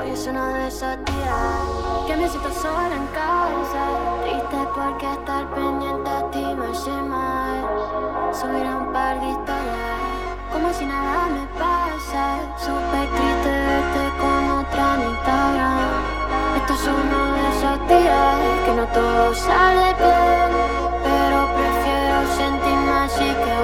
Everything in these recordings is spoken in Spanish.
Hoy es uno de esos días que me siento sola en casa. Triste porque estar pendiente a ti me hace mal. Subir a un par de historias, como si nada me pasa. Súper triste verte con otra en Instagram. Esto es uno de esos días que no todo sale bien. take a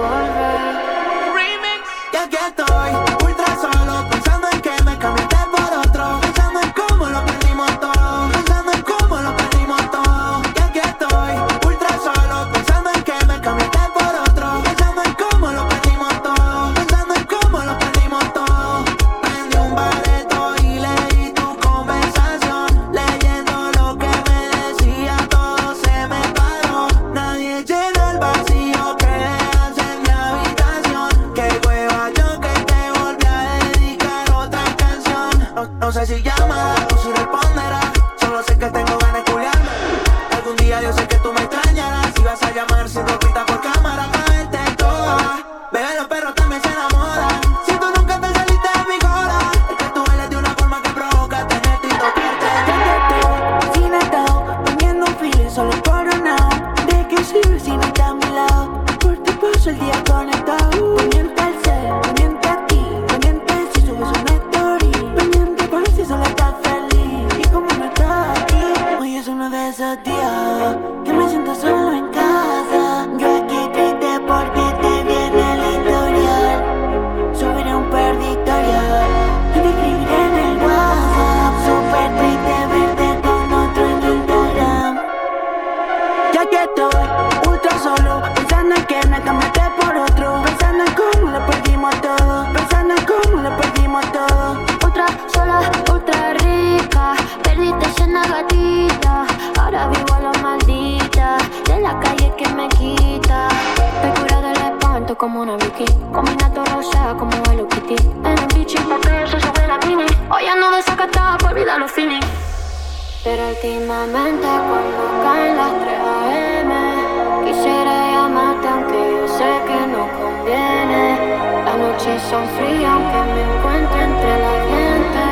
Pero últimamente cuando caen las 3 AM Quisiera llamarte aunque yo sé que no conviene. Las noches son frías aunque me encuentre entre la gente.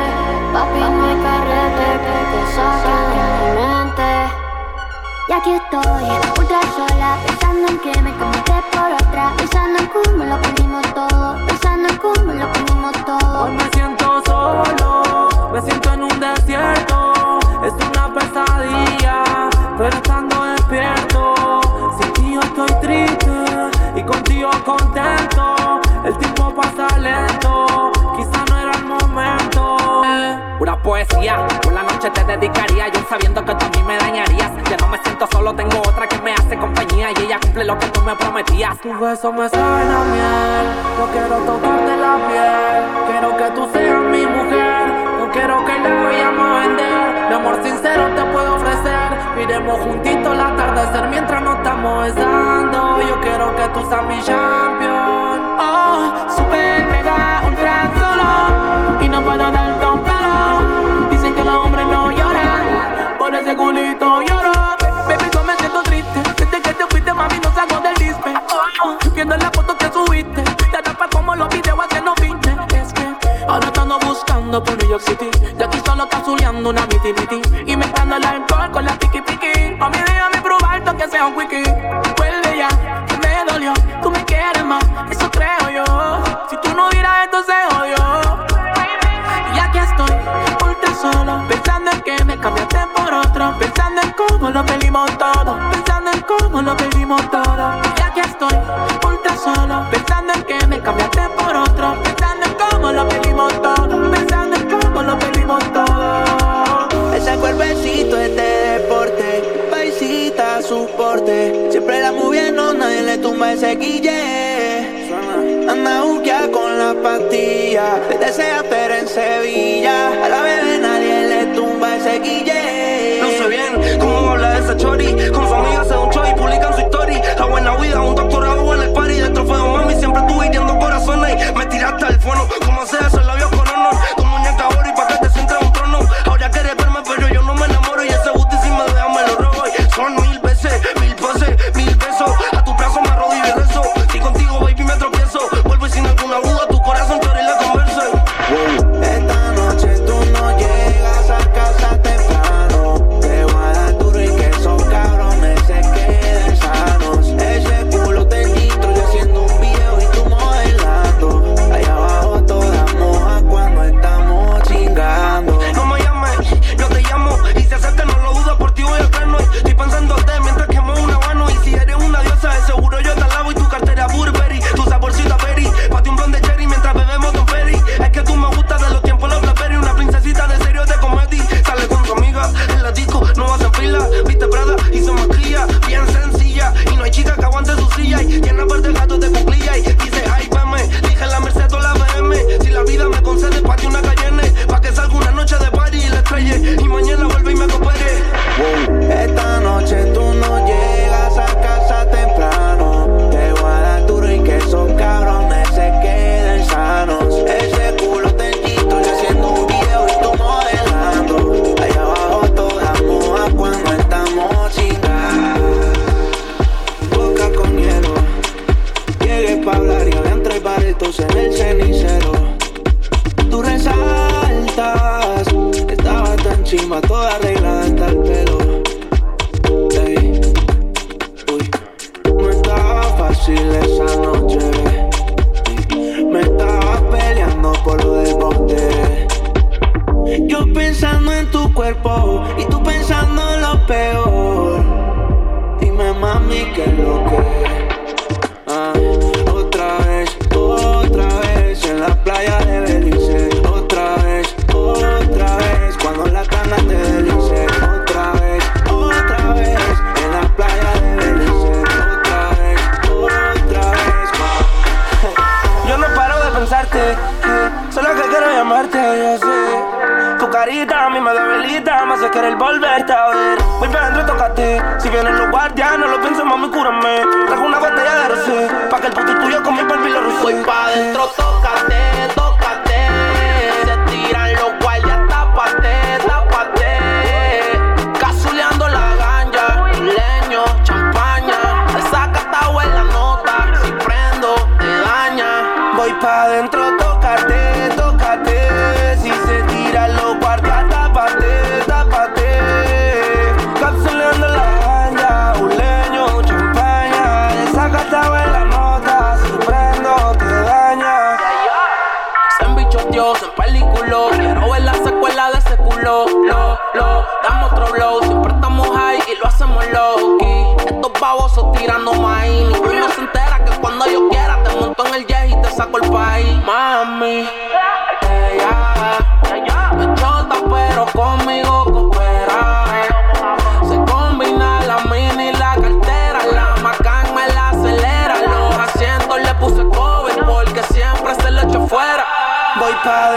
Papi, no hay carrete que te saque de mi mente. Y aquí estoy, ultra sola Pensando en que me comiste por otra. Pensando en cómo lo perdimos todo Pensando en cómo lo perdimos todo. Hoy me siento solo Me siento en un desierto es una pesadilla, pero estando despierto, sin ti yo estoy triste y contigo contento. El tiempo pasa lento, quizá no era el momento. Pura poesía, por la noche te dedicaría, yo sabiendo que tú a mí me dañarías. Ya no me siento solo, tengo otra que me hace compañía y ella cumple lo que tú me prometías. Tu beso me suena miel, no quiero tocarte la piel, quiero que tú seas mi mujer, no quiero que la vayamos a vender. Mi amor sincero te puedo ofrecer. Miremos juntitos el atardecer mientras nos estamos besando. Yo quiero que tú seas mi champion. Mami, ella me chota, pero conmigo coopera. Se combina la mini y la cartera. La macán me la acelera. Los asientos le puse cover porque siempre se lo echo fuera. Voy pa'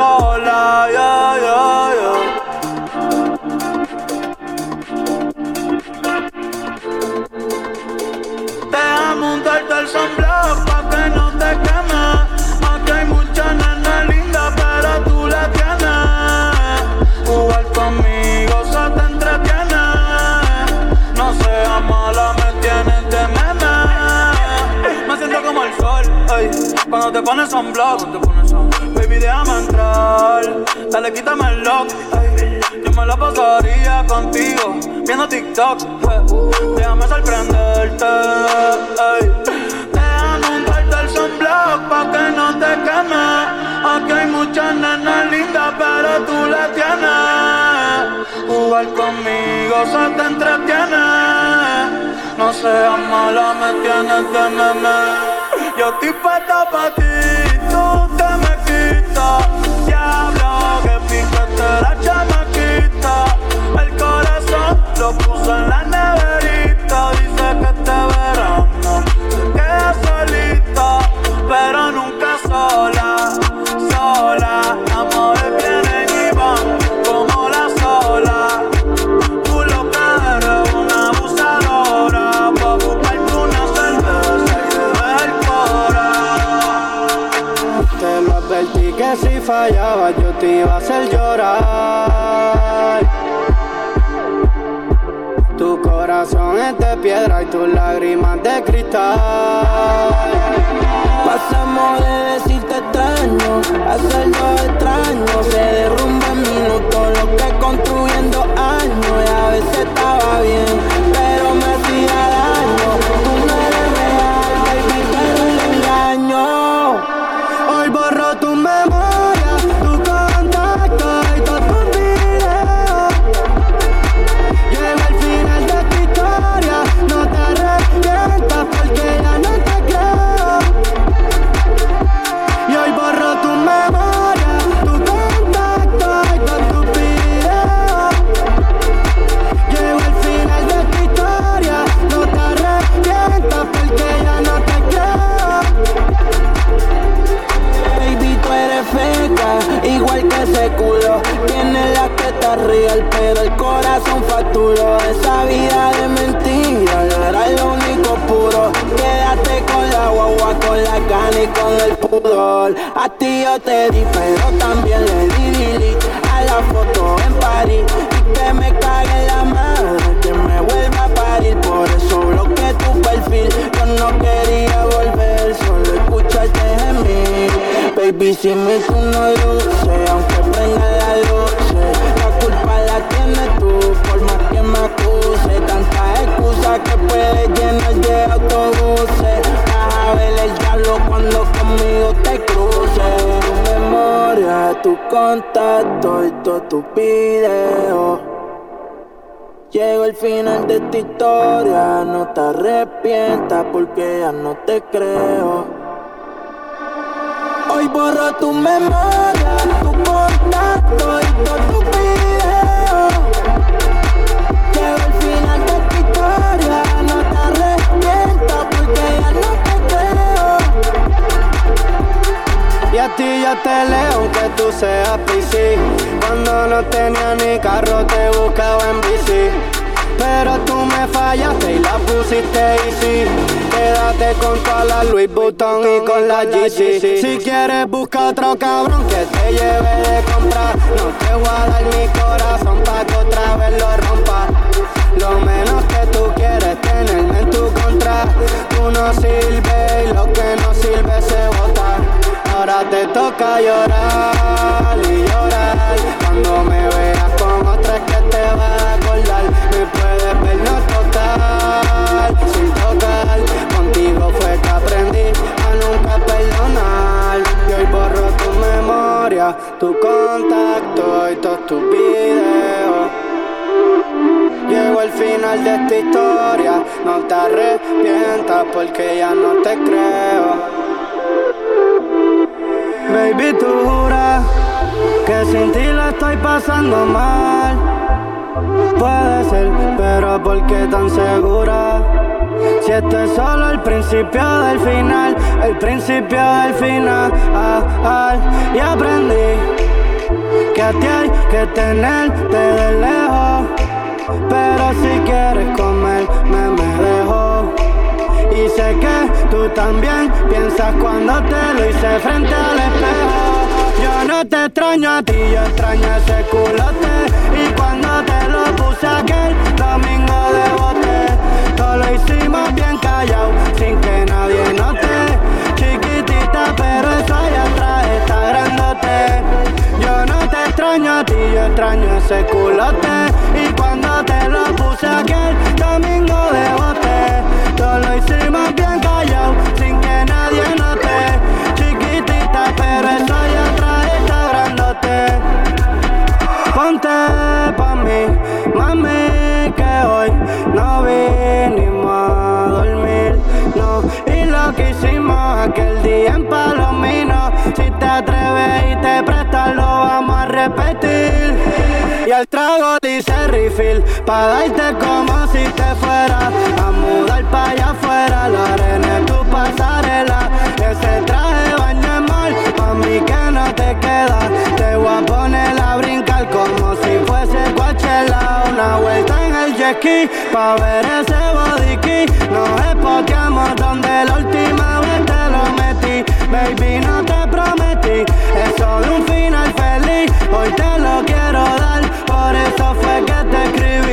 quiero la cola. Yeah, yeah, yeah. Déjame untarte el sunblock pa' que no te queme. Aquí hay muchas nenas lindas, pero tú la tienes. Jugar conmigo se te entretiene. No seas mala, me tienes de meme. Me siento como el sol, ey, cuando te pones sunblock. Baby, déjame entrar, dale, quítame el lock, ey. Yo me la pasaría contigo, viendo TikTok. Déjame sorprenderte, ey. Déjame untarte el sunblock pa' que no te queme. Aquí hay muchas nenas lindas, pero tú la tienes. Jugar conmigo se te entretiene. No seas mala, me tienes de meme. Yo estoy puesta pa' ti, la chamaquita. El corazón lo puso en la neverita. Dice que este verano se queda solita, pero nunca sola, sola. Amores vienen y van como la sola. Tú lo que eres una abusadora Pa' buscarte una cerveza y beber el cora Te lo advertí que si fallaba yo te iba a hacer llorar. De piedra y tus lágrimas de cristal. Pasamos de decirte extraño a hacerlo extraño. Se derrumba en minutos lo que construyendo años. Y a veces estaba bien, Mi tú no luce, aunque prenda la luz, la culpa la tienes tú, por más que me acuse. Tantas excusas que puedes llenar de autobuses. Vas a ver el diablo cuando conmigo te cruces. Tu memoria, tu contacto y todo tu video. Llegó el final de esta historia, no te arrepientas porque ya no te creo. Hoy borro tu memoria, tu contacto y todo tu video. Llegó el final de tu historia, no te arrepientas porque ya no te creo. Y a ti ya te leo que tú seas PC. Cuando no tenía ni carro te buscaba en bici. Pero tú me fallaste y la pusiste easy. Quédate con toda la Louis Vuitton y con la GC Si quieres busca otro cabrón que te lleve de comprar No te voy a dar mi corazón pa' que otra vez lo rompa. Lo menos que tú quieres tenerme en tu contra. Tú no sirves y lo que no sirve se bota. Ahora te toca llorar y llorar Cuando me tu contacto y todos tus videos Llegó el final de esta historia, no te arrepientas porque ya no te creo Baby, tú juras que sin ti la estoy pasando mal. Puede ser, pero ¿por qué tan segura? Si esto es solo el principio del final, el principio del final. Ah, ah, y aprendí que a ti hay que tenerte de lejos. Pero si quieres comer, me, me dejo. Y sé que tú también piensas cuando te lo hice frente al espejo. Yo no te extraño a ti, yo extraño ese culote. Y cuando te lo puse aquel domingo de bote, todo lo hicimos bien callado, sin que nadie note. Chiquitita, pero eso allá atrás está grandote. Yo no te extraño a ti, yo extraño ese culote. Y cuando te lo puse aquel domingo de bote que hicimos aquel día en Palomino, si te atreves y te prestas, lo vamos a repetir. Y el trago dice refill, pa' darte como si te fuera a mudar pa' allá afuera. La arena es tu pasarela, ese traje baño mal, pa' mí que no te queda. Te voy a poner a brincar como si fuese Coachella. Una vuelta en el jet ski, pa' ver ese body key. Nos espoteamos la última vez te lo metí. Baby, no te prometí, es solo un final feliz. Hoy te lo quiero dar por eso fue que te escribí.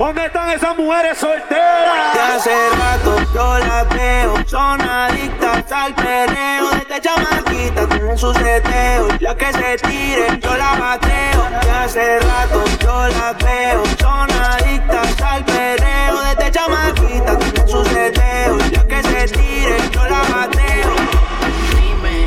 ¿Dónde están esas mujeres solteras? Ya hace rato yo las veo, son adictas al perreo. Desde chamaquita con sus seteos, las que se tiren yo la bateo. Ya hace rato yo las veo, son adictas al perreo. Desde chamaquita con sus seteos, las que se tiren yo la bateo.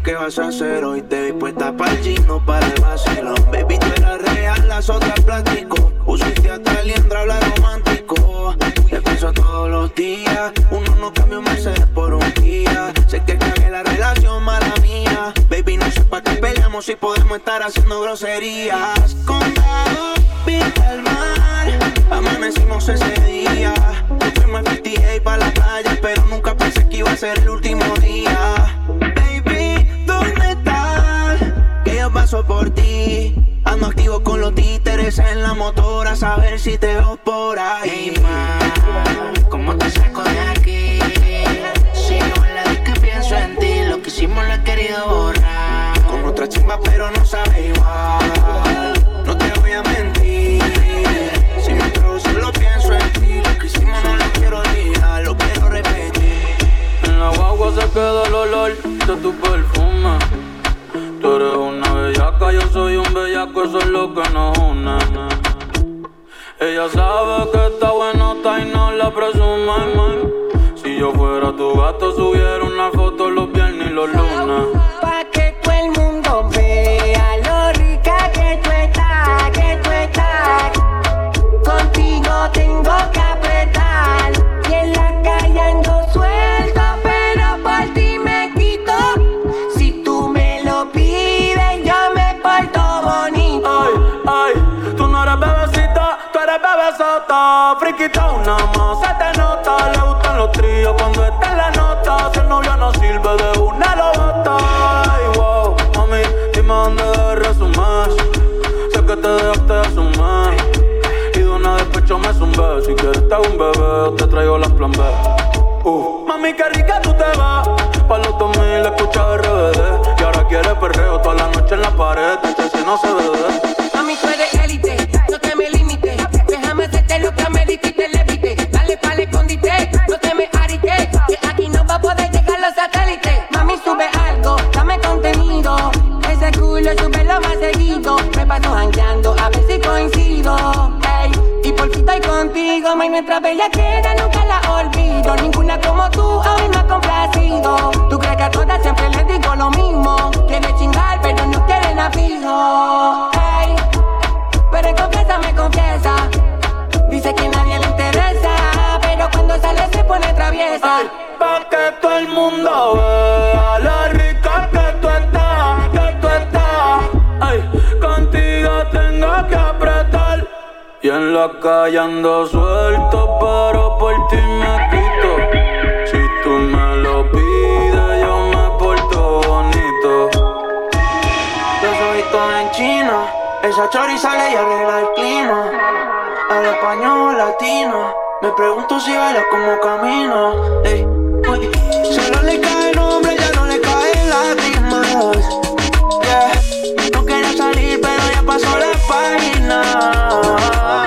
preguntas qué vas a hacer hoy. Te vi puesta para el chino, para el vacilón. Baby, tú eras real, las otras plástico. Pusiste hasta el habla romántico. Te pienso todos los días. Uno no cambia un mes por un día. Sé que cagué la relación, mala mía. Baby, no sé para qué peleamos si podemos estar haciendo groserías. Condado, pinta el mar. Amanecimos ese día. Fuimos al PTA para la playa, pero nunca pensé que iba a ser el último día paso por ti. Ando activo con los títeres en la motora, a saber si te veo por ahí. Hey, ¿cómo te saco de aquí? Sigo en la que pienso en ti, lo que hicimos lo he querido borrar. Con otra chimba, pero no sabe igual. eso es lo que nos une. Ella sabe que está bueno, está y no la presume, man. Si yo fuera tu gato, subiera una foto los viernes y los lunes. Hago un bebé, te traigo las plan B. Uh. Mami, qué rica tú te vas. Pa' los 2000 escucha RBD. Y ahora quieres perreo toda la noche en la pared. Si no se ve. Mami, tú eres élite, contigo, mami, nuestra bella queda, nunca la olvido. Ninguna como tú, a mí me ha complacido. Tú crees que a todas siempre les digo lo mismo. Quiere chingar, pero no quieren a fijo. Ey, pero en confianza me confiesa. Dice que nadie le interesa, pero cuando sale se pone traviesa. Ay, pa' que todo el mundo vea la rica que en la calle ando suelto, pero por ti me quito. Si tú me lo pides, yo me porto bonito. Los ojitos en China, esa chori sale y arregla el clima. Al español latino, me pregunto si baila como camino. Ey, uy. Solo le cae nombre, ya no le caen lágrimas. Yeah. No quería salir, pero ya pasó la página.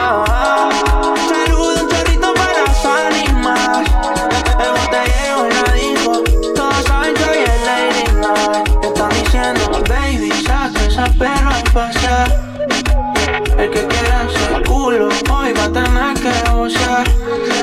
El que quiera ese culo, hoy va a tener que gozar.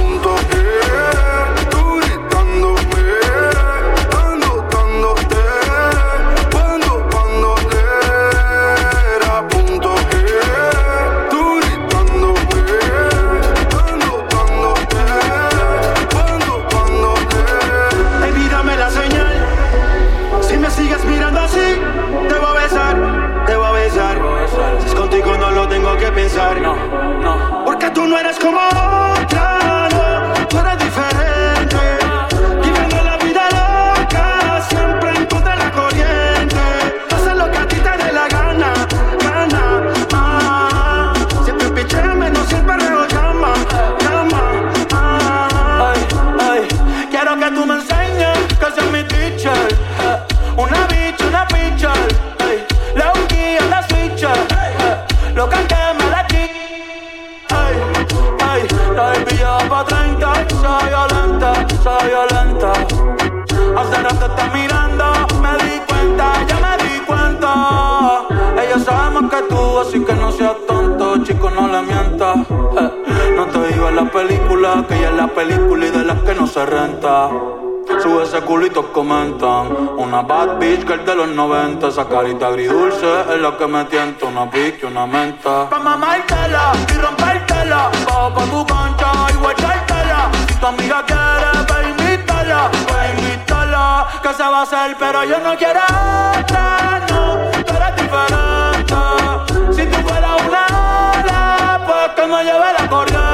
Sube ese culito, comentan. Una bad bitch que es de los 90. Esa carita agridulce es la que me tienta. Una pique, una menta. Pa' mamártela y rompértela. Bajo pa' tu cancha y guachártela. Si tu amiga quiere. Pa' invitarla. Que se va a hacer, pero yo no quiero otra, no. Tú eres diferente. Si tú fueras una ola, pues que me lleve la.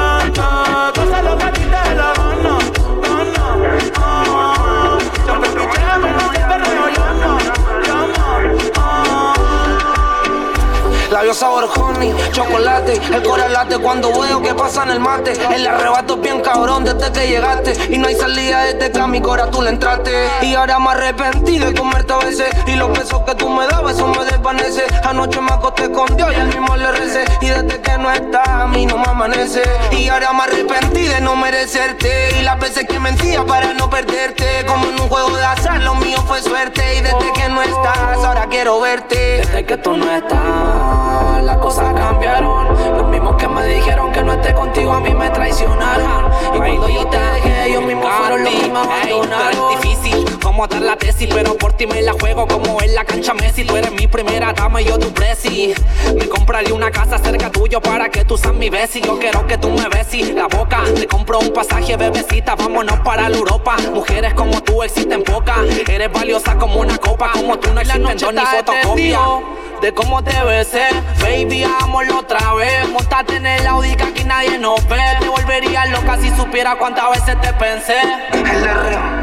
Labios sabor honey, chocolate, el corazón late cuando veo que pasa en el mate. El arrebato es bien cabrón desde que llegaste y no hay salida desde que a mi cora tú le entraste. Y ahora me arrepentí de comerte a veces y los besos que tú me dabas eso me desvanece. Anoche me acosté con Dios y al mismo le recé y desde que no estás a mí no me amanece. Y ahora me arrepentí de no merecerte y las veces que mentía para no perderte. Como en un juego de azar lo mío fue suerte y desde que no estás ahora quiero verte. Desde que tú no estás, las cosas cambiaron. Los mismos que me dijeron que no esté contigo a mí me traicionaron. Y cuando yo te dejé, ellos mismos fueron los que me abandonaron. Es difícil como dar la tesis, pero por ti me la juego como en la cancha Messi. Tú eres mi primera dama y yo tu presi. Me compraré una casa cerca tuyo para que tú seas mi besi. Yo quiero que tú me besis la boca. Te compro un pasaje, bebecita, vámonos para la Europa. Mujeres como tú existen pocas. Eres valiosa como una copa, como tú no existen ni fotocopia de cómo te besé. Baby, hagámoslo otra vez. Montate en el Audi que aquí nadie nos ve. Te volvería loca si supiera cuántas veces te pensé.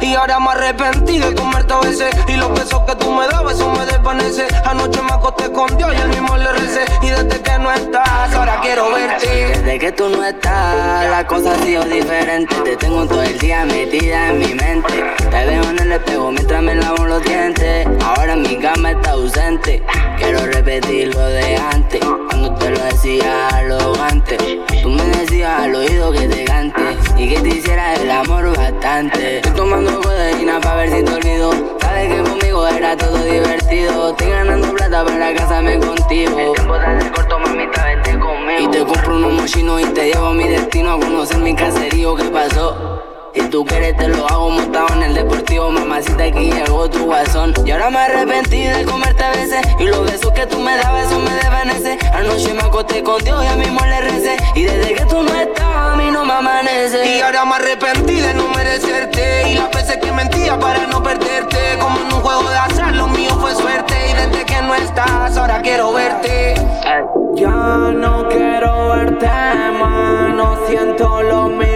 Y ahora me arrepentí de comerte a veces Y los besos que tú me dabas, eso me desvanece. Anoche me acosté con Dios y el mismo le recé. Y desde que no estás, ahora quiero verte Desde que tú no estás, la cosa ha sido diferente. Te tengo todo el día metida en mi mente. Te veo en el espejo mientras me lavo los dientes. Ahora mi cama está ausente. Quiero repetir lo de antes. Cuando te lo decía a lo antes Tú me decías al oído que te Y que te hiciera el amor bastante. Estoy tomando codeína pa' ver si te olvido. Sabes que conmigo era todo divertido. Estoy ganando plata para casarme contigo. El tiempo te corto, mamita, vente conmigo. Y te compro unos mochinos y te llevo a mi destino A conocer mi caserío, ¿qué pasó? Si tú quieres te lo hago montado en el deportivo Mamacita aquí llegó tu guasón. Y ahora me arrepentí de comerte a veces Y los besos que tú me dabas eso me desvanece. Anoche me acosté con Dios y a mismo le recé Y desde que tú no estás a mí no me amanece. Y ahora me arrepentí de no merecerte Y las veces que mentía para no perderte. Como en un juego de azar lo mío fue suerte Y desde que no estás ahora quiero verte. Ya no quiero verte más No siento lo mismo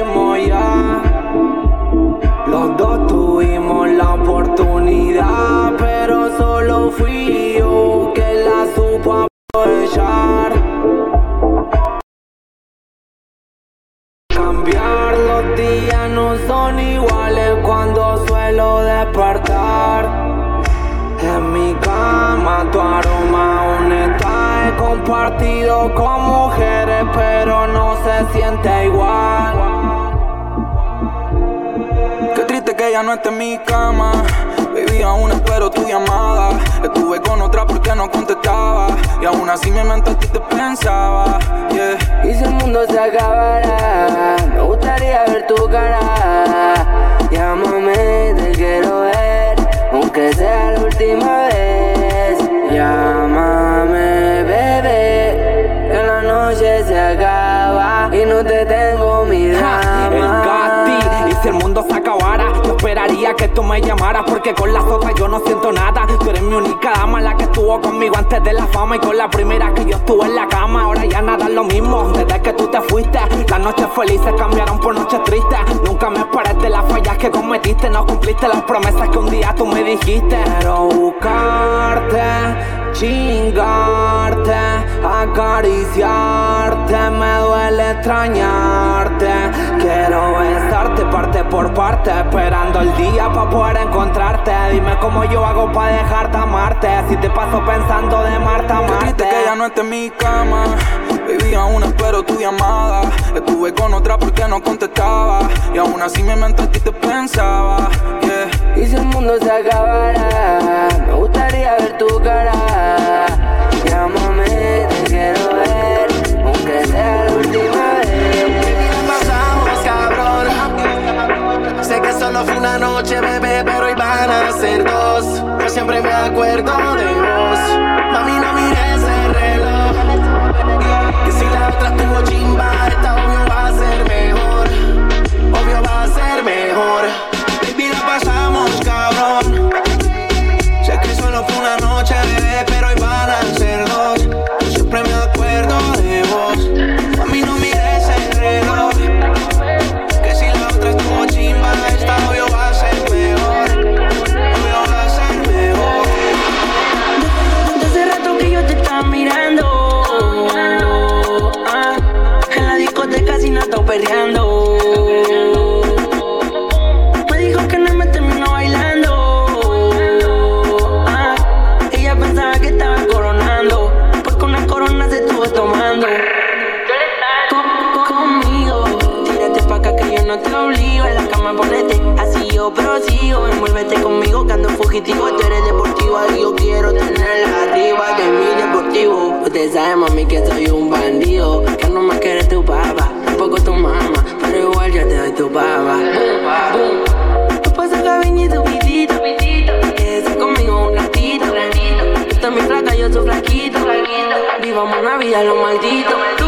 porque con las otras yo no siento nada. Tú eres mi única dama, la que estuvo conmigo antes de la fama y con la primera que yo estuve en la cama. Ahora ya nada es lo mismo, desde que tú te fuiste, las noches felices cambiaron por noches tristes. Nunca me esperes de las fallas que cometiste, no cumpliste las promesas que un día tú me dijiste. Quiero buscarte, chingarte, acariciarte, me duele extrañarte. Quiero besarte parte por parte, esperando el día para poder encontrarte. Dime cómo yo hago para dejarte amarte. Si te paso pensando de Marta, triste que ella no esté en mi cama. Baby, aún espero tu llamada. Estuve con otra porque no contestaba. Y aún así mi mente a ti te pensaba. Yeah. Y si el mundo se acabara, me gustaría ver tu Envuélvete conmigo que ando fugitivo. Tú eres deportivo y yo quiero tenerla arriba de mi deportivo. Usted sabe, mami, que soy un bandido. Que no me quiere tu papá, tampoco tu mamá. Pero igual ya te doy tu papá. Tú pasas cariñito, pitito, Quédese conmigo un ratito, Tú estás muy flaca, yo soy flaquito, Vivamos una vida lo maldito. Tú,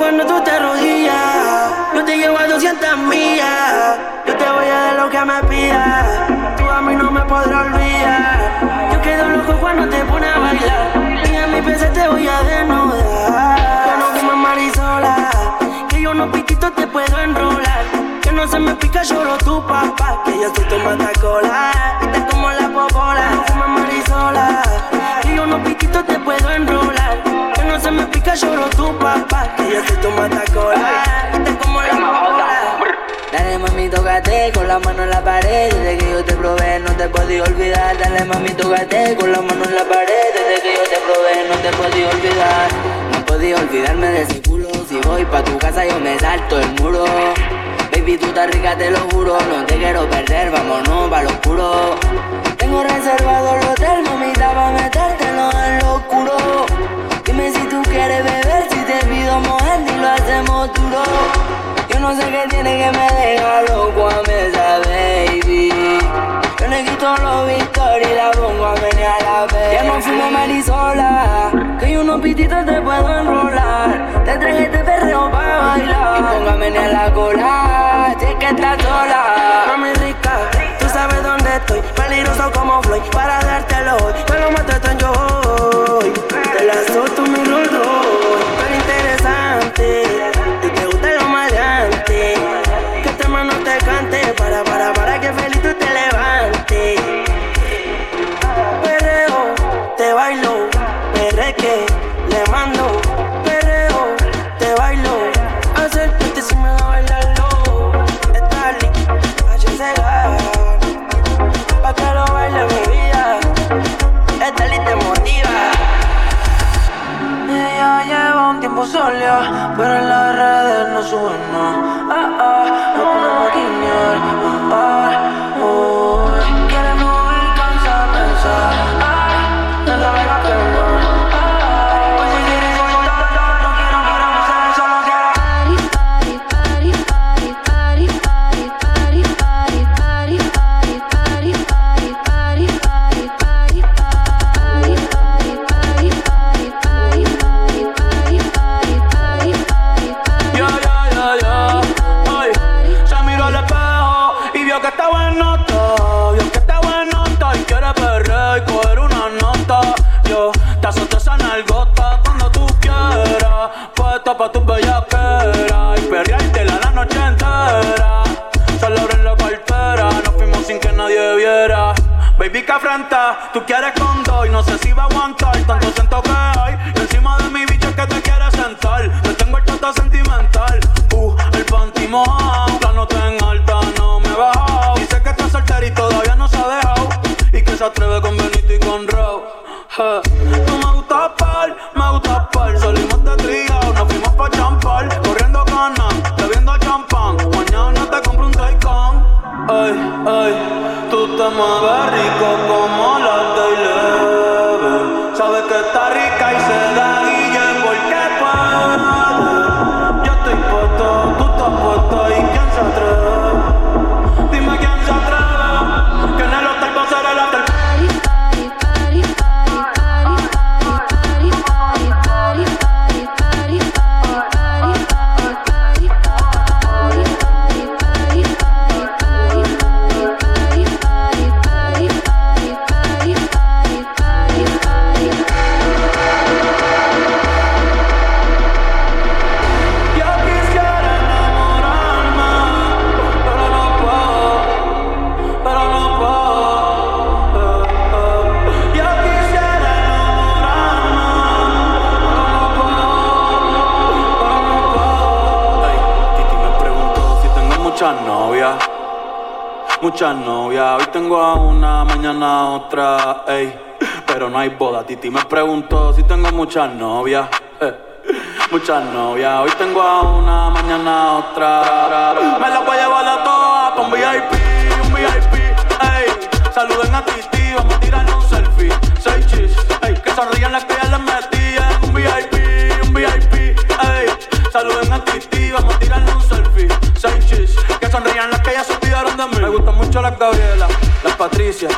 cuando tú te arrodillas. Yo te llevo a 200 millas. Yo te voy a dar lo que me pidas. Tú a mí no me podrás olvidar. Yo quedo loco cuando te pones a bailar. Y a mi PC te voy a desnudar. Yo no fumo marisola. Que yo no piquito te puedo enrolar. Que no se me pica, lloro tu papá. Que yo soy tu matacola. Y te como la popola. No fumo marisola. Yo no piquito te puedo enrolar. Que no se me pica, lloro tu papá. Que yo soy tu matacola. Y te como la popola. Dale mami, tócate con la mano en la pared. Desde que yo te probé no te podía olvidar. Dale mami, tócate con la mano en la pared. Desde que yo te probé no te podía olvidar. No podía olvidarme de ese culo. Si voy pa' tu casa yo me salto el muro. Baby, tú estás rica, te lo juro. No te quiero perder, vámonos pa' lo oscuro Tengo reservado el hotel, mamita, pa' metértelo en lo oscuro Dime si tú quieres beber, si te pido mojar y lo hacemos duro yo no sé qué tiene que me deja loco a mí esa baby. Yo le quito los victorias y la pongo a menear la vez. Ya no fumo marisola, que yo unos pititos te puedo enrolar. Te traje este perreo para bailar. A menear la cola, si es que estás sola. Sabes dónde estoy. Peligroso como Floyd, para dártelo hoy. Me lo mato en yo hoy. Te la solto mi Royce, pero interesante. Y te gusta lo maleante. Que este mano te cante. Para, para, para que feliz tú te levantes. Tú quieres con dos y no sé si va a aguantar tanto siento que hay. Y encima de mi bicho es que te quieres sentar. Te tengo el toto sentimental. Uh, el panty mojado, la nota en alta no me he bajado. Dice que está soltera y todavía no se ha dejado. Y que se atreve con ey. Pero no hay boda, Titi me preguntó si tengo muchas novias. eh. Muchas novias, hoy tengo a una, mañana a otra. Me la voy a llevar a todas un VIP, un VIP, ey. Saluden a Titi, vamos a tirarle un selfie. Seis chis, ey. Que sonrían las que ya les metían. Un VIP, un VIP, ey. Saluden a Titi, vamos a tirarle un selfie. Seis chis, que sonrían las que ya se olvidaron de mí. Me gustan mucho las Gabriela, las Patricia,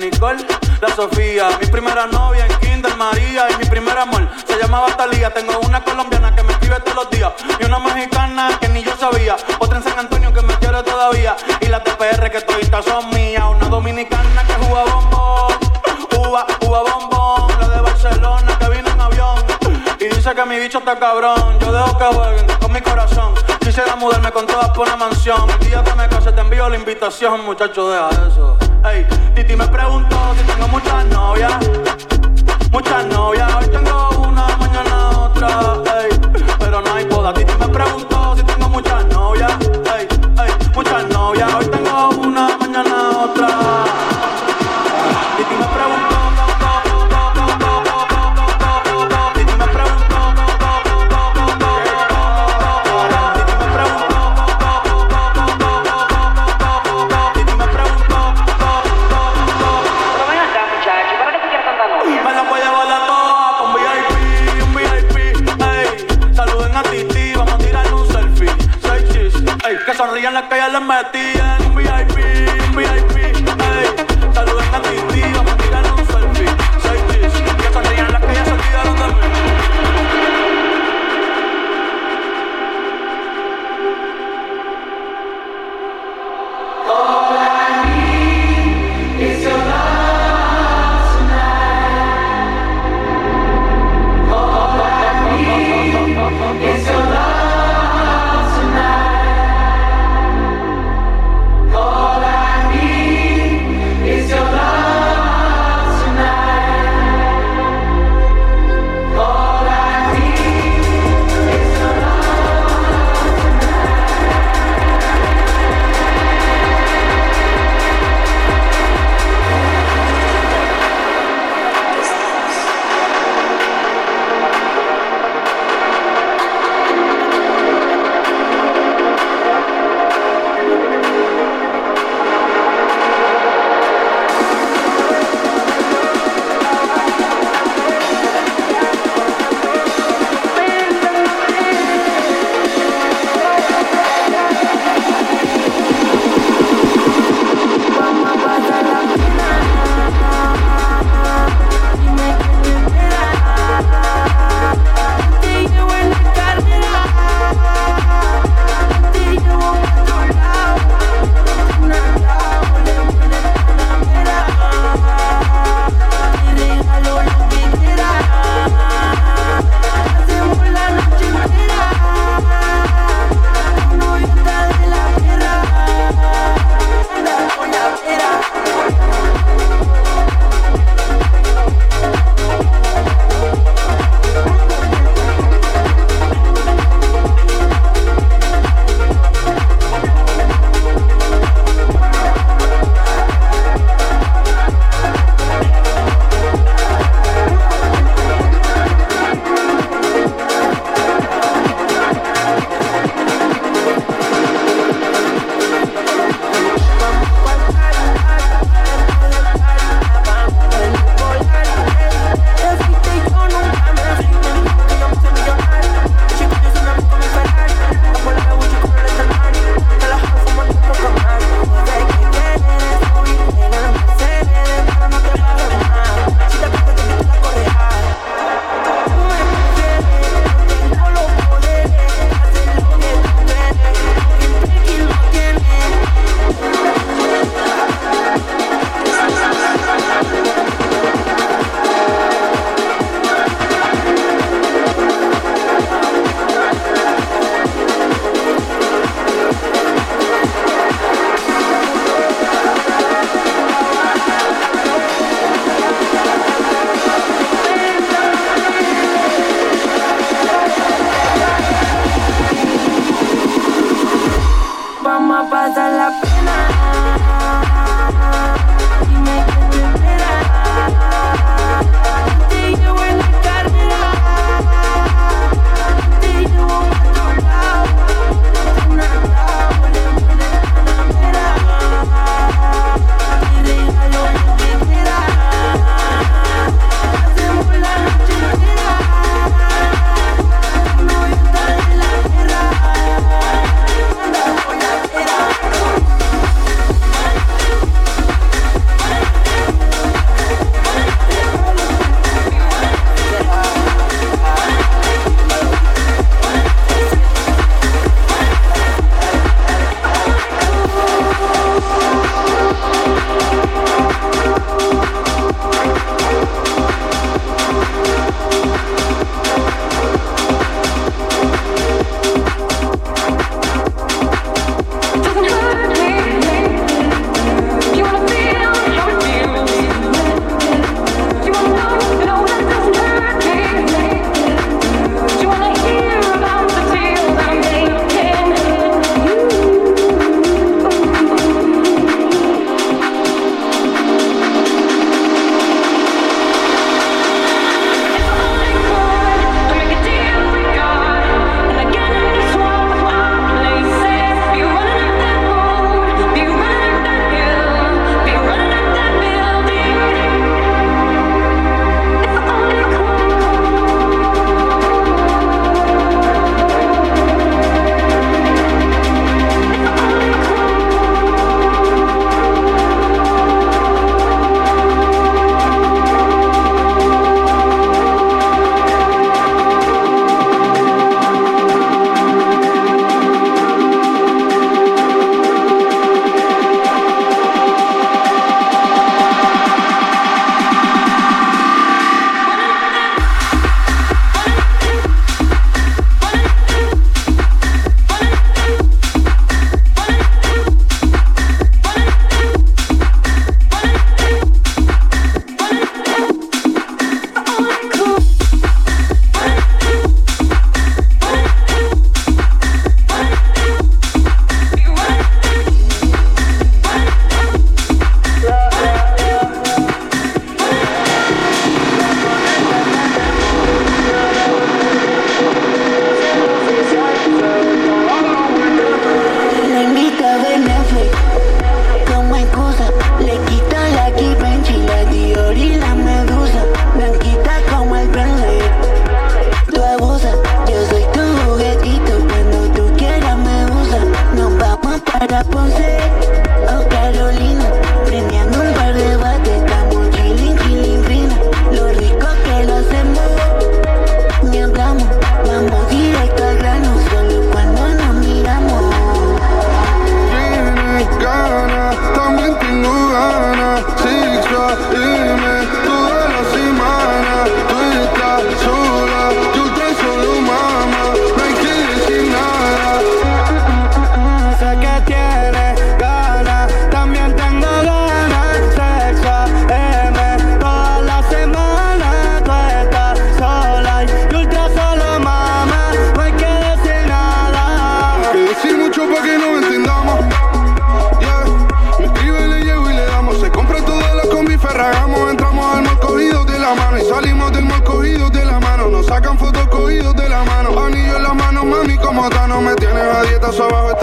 Nicole, la Sofía. Mi primera novia en Kinder María y mi primer amor se llamaba Talía. Tengo una colombiana que me escribe todos los días y una mexicana que ni yo sabía. Otra en San Antonio que me quiere todavía y las de PR que toditas son mías. Una dominicana que juega bombón, uva, uva bombón. La de Barcelona que vino en avión y dice que mi bicho está cabrón. Yo dejo que jueguen con mi corazón. Quisiera mudarme con todas por una mansión. El día que me case te envío la invitación, muchacho, deja eso. Me preguntó si tengo muchas novias.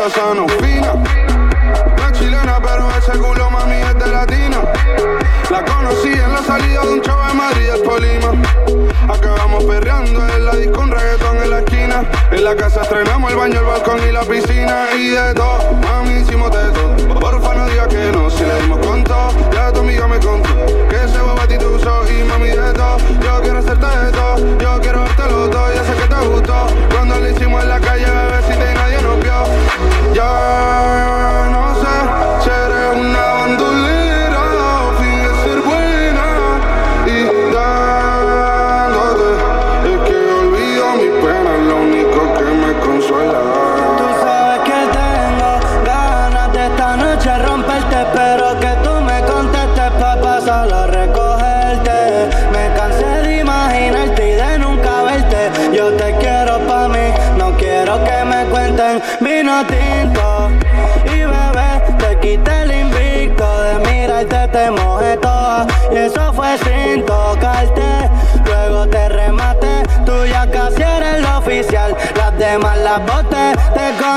fina. No chilena, pero ese culo mami es de latina. La conocí en la salida de un chavo de Madrid al Polima. Acabamos perreando en la disco un reggaetón en la esquina. En la casa estrenamos el baño, el balcón y la piscina. Y de todo, mami hicimos de todo. Porfa no digas que no, si le dimos con todo. Ya tu amiga me contó que ese bobatituso y mami de todo. Yo quiero hacerte de todo, yo quiero darte lo todo. Ya sé que te gustó cuando lo hicimos en la calle, bebecita y nadie nos vio. done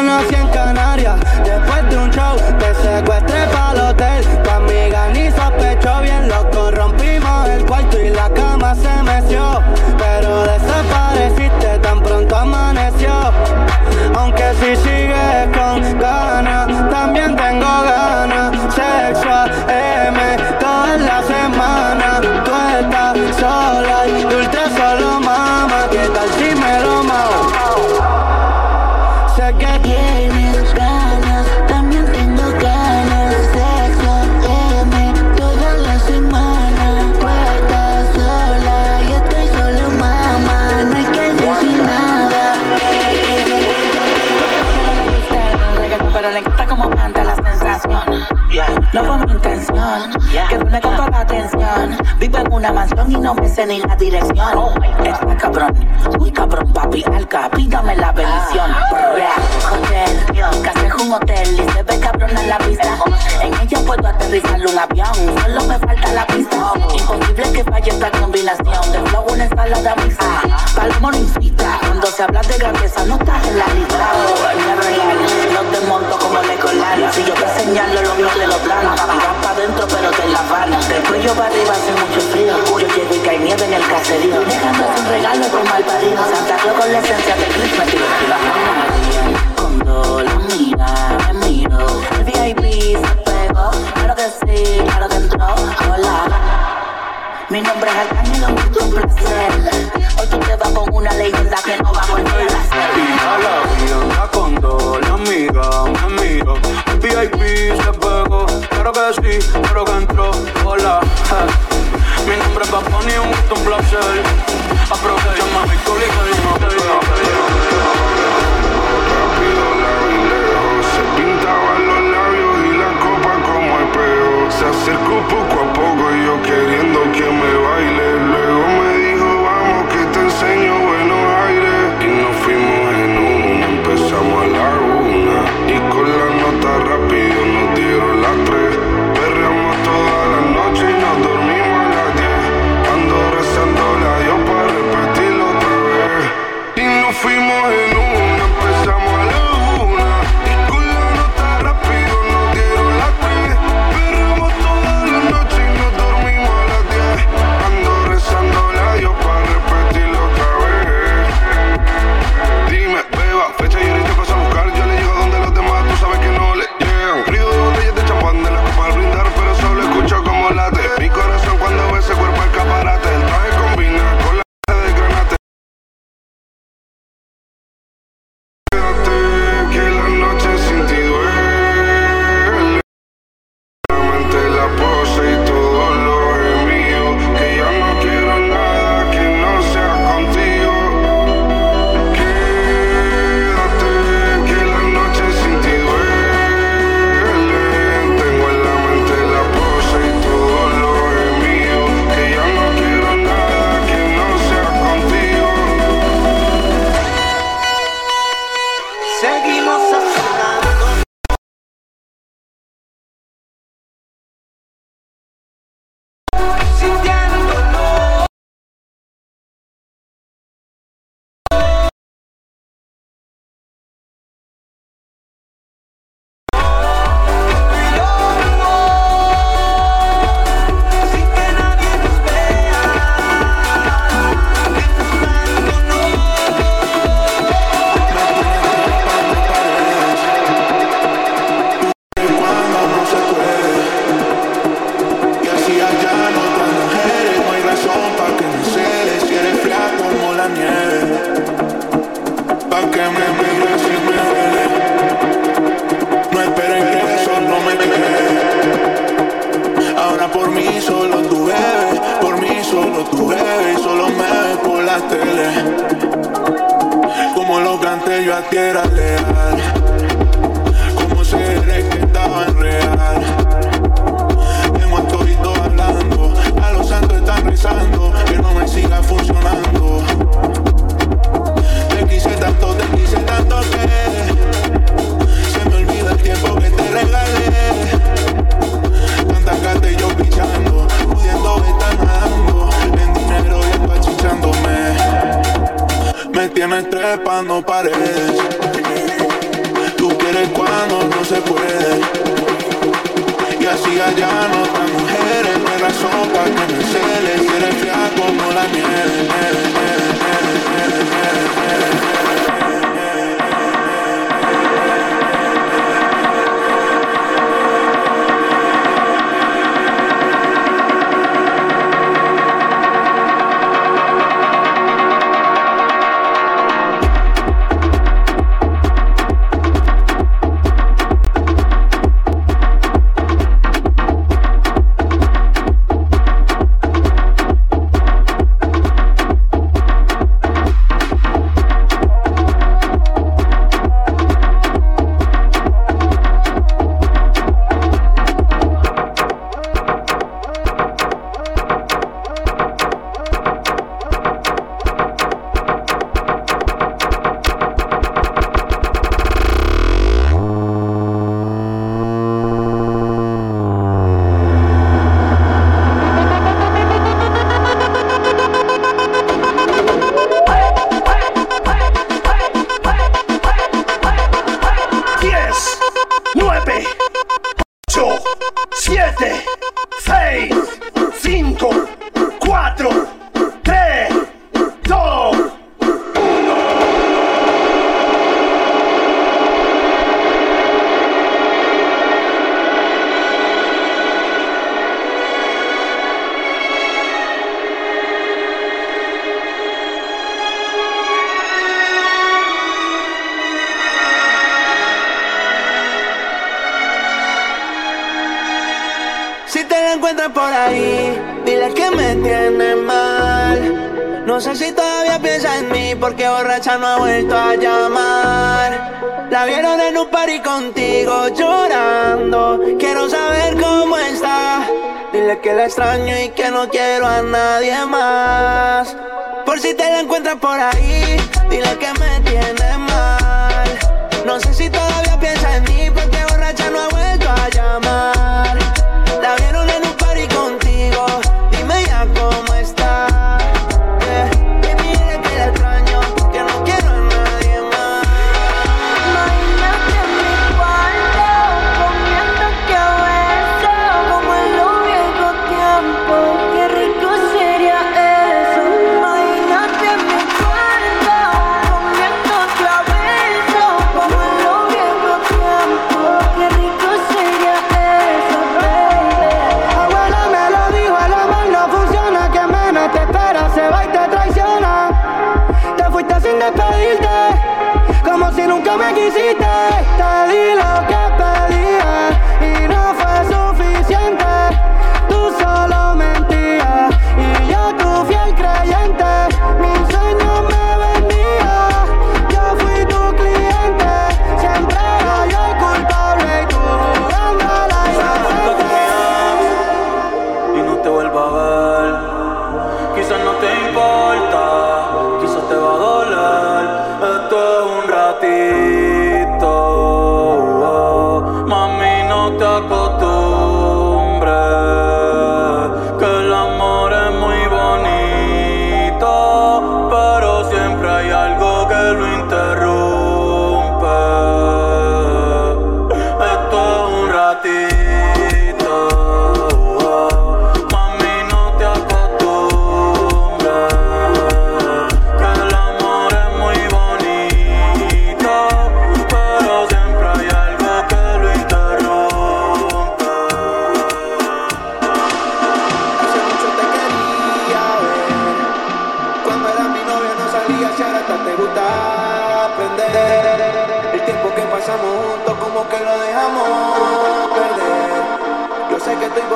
te conocí en Canarias. Después de un show te secuestré para el hotel. Tu amiga ni sospechó bien, lo corrompimos el cuarto y la cama se meció. Pero desapareciste tan pronto amaneció. Aunque si sigues la atención. Vivo en una mansión y no me sé ni la dirección. Está cabrón, uy cabrón, papi, alca, pídame la bendición. Brr, Hotel, casa es un hotel y se ve cabrón en la pista. En ella puedo aterrizar un avión, solo me falta la pista. Imposible que falle esta combinación de flow, una ensalada mixta. No incita, cuando se habla de grandeza no estás en la lista. Oh, es real, no te monto como Legoland. Si yo te señalo lo mío de los planos, vas pa' dentro pero te la van. Del cuello para arriba hace mucho frío, yo llego y nieve en el caserío. Dejando un regalo con mal parido, Santa Claus con la esencia de Christmas. Cuando la mira, me miro, el VIP se pegó, claro que sí, claro que entró, hola. Mi nombre es Arcángel, un gusto, un placer. Hoy tú te vas con una leyenda que no va a volver a ser. Y a la vida dos, la amiga me miro. El VIP se pegó, claro que sí, claro que entró. Hola. Mi nombre es Bunny, un gusto, un placer. Aprovecha mami, Rápido la vi lejos, se pintaban los labios y la copa como espejo. Se acercó poco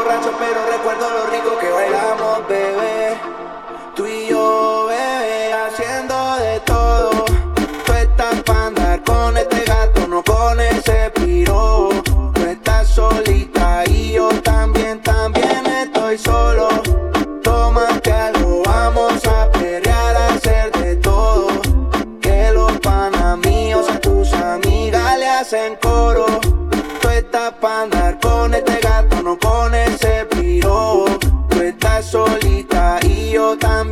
borracho, pero recuerdo lo rico que bailamos, bebé. Tú y yo, bebé, haciendo de todo. Tú estás para andar con este gato, no con ese piro. Tú estás solita y yo también, también estoy solo. Tómate algo, vamos a pelear, a hacer de todo. Que los panamíos a tus amigas le hacen coro. Tú estás pa'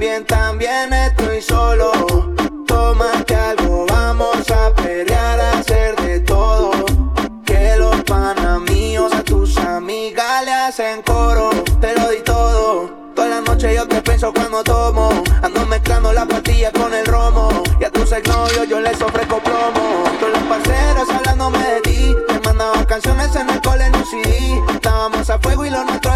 también, también estoy solo. Tómate algo, vamos a pelear, a hacer de todo. Que los panamíos a tus amigas le hacen coro. Te lo di todo. Toda la noche yo te pienso cuando tomo. Ando mezclando la pastillas con el romo. Y a tus exnovios yo les ofrezco plomo. Todos los parceros hablándome de ti. Te mandaban canciones en el cole en un CD. Estábamos a fuego y lo nuestro